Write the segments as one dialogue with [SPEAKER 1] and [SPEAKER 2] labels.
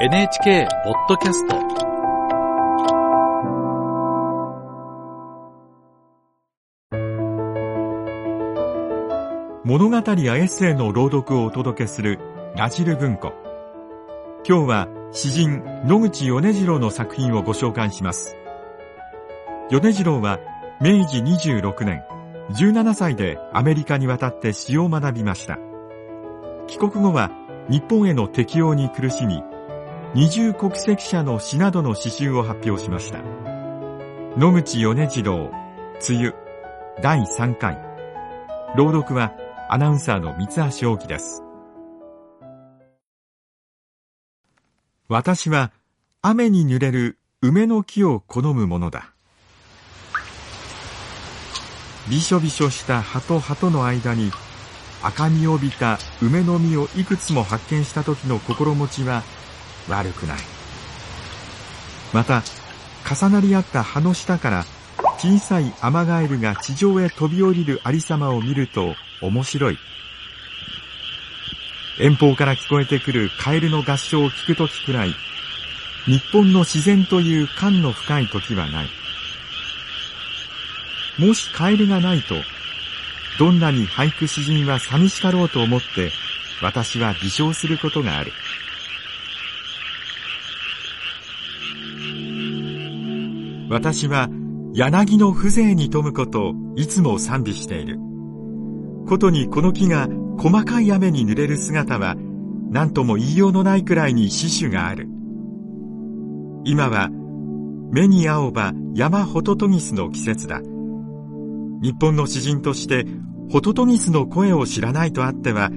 [SPEAKER 1] NHK ポッドキャスト。
[SPEAKER 2] 物語やエッセイの朗読をお届けするラジル文庫。今日は詩人野口米次郎の作品をご紹介します。米次郎は明治26年17歳でアメリカに渡って詩を学びました。帰国後は日本への適応に苦しみ二重国籍者の詩などの詩集を発表しました。野口米次郎梅雨第3回。朗読はアナウンサーの三橋大樹です。私は雨に濡れる梅の木を好むものだ。びしょびしょした葉と葉との間に赤みを帯びた梅の実をいくつも発見した時の心持ちは悪くない。また重なり合った葉の下から小さいアマガエルが地上へ飛び降りるありさまを見ると面白い。遠方から聞こえてくるカエルの合唱を聞くときくらい日本の自然という感の深い時はない。もしカエルがないとどんなに俳句詩人は寂しかろうと思って私は微笑することがある。私は柳の風情に富むことをいつも賛美している。ことにこの木が細かい雨に濡れる姿は何とも言いようのないくらいに死守がある。今は目に青葉山ホトトギスの季節だ。日本の詩人としてホトトギスの声を知らないとあっては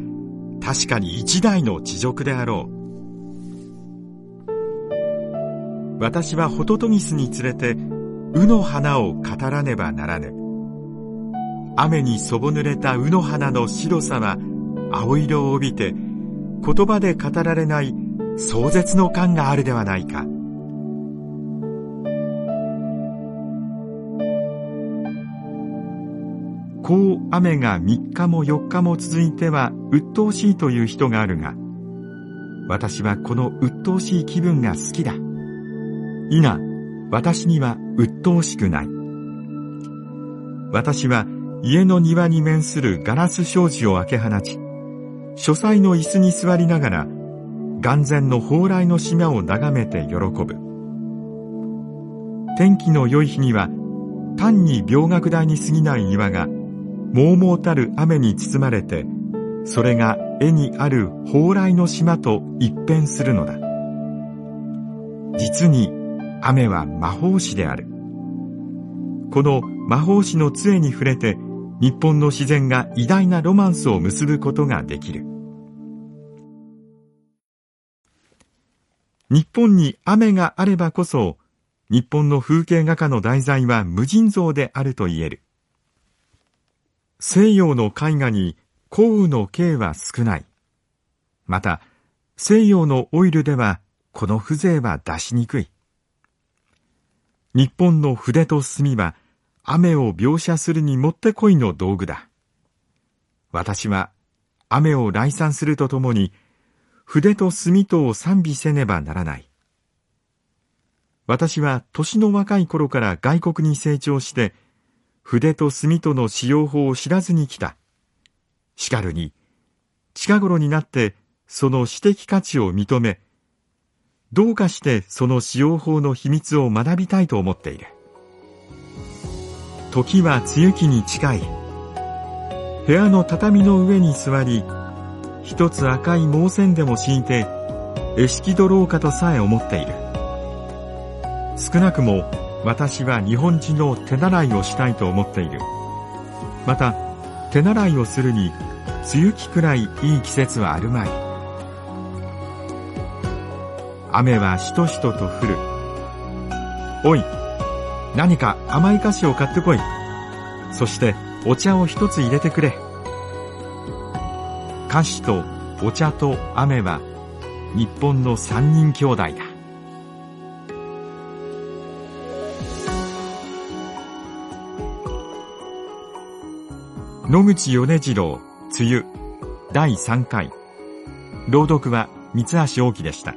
[SPEAKER 2] 確かに一代の地獄であろう。私はホトトギスに連れて卯の花を語らねばならぬ雨にそぼ濡れた卯の花の白さは青色を帯びて言葉で語られない壮絶の感があるではないかこう雨が3日も4日も続いては鬱陶しいという人があるが私はこの鬱陶しい気分が好きだ。いな、私には鬱陶しくない。私は家の庭に面するガラス障子を開け放ち、書斎の椅子に座りながら、眼前の蓬莱の島を眺めて喜ぶ。天気の良い日には、単に病学台に過ぎない庭が、もうもうたる雨に包まれて、それが絵にある蓬莱の島と一変するのだ。実に雨は魔法師である。この魔法師の杖に触れて、日本の自然が偉大なロマンスを結ぶことができる。日本に雨があればこそ、日本の風景画家の題材は無尽蔵であると言える。西洋の絵画に降雨の形は少ない。また、西洋のオイルではこの風情は出しにくい。日本の筆と墨は雨を描写するにもってこいの道具だ。私は雨を来賛するとともに筆と墨とを賛美せねばならない。私は年の若い頃から外国に成長して筆と墨との使用法を知らずに来た。しかるに近頃になってその私的価値を認めどうかしてその使用法の秘密を学びたいと思っている。時は梅雨期に近い。部屋の畳の上に座り一つ赤い毛線でも敷いて絵式取ろうかとさえ思っている。少なくも私は日本人の手習いをしたいと思っている。また手習いをするに梅雨期くらいいい季節はあるまい。雨はしとしとと降る。おい、何か甘い菓子を買ってこい。そしてお茶を一つ入れてくれ。菓子とお茶と雨は日本の三人兄弟だ。野口米次郎、梅雨、第3回。朗読は三橋大樹でした。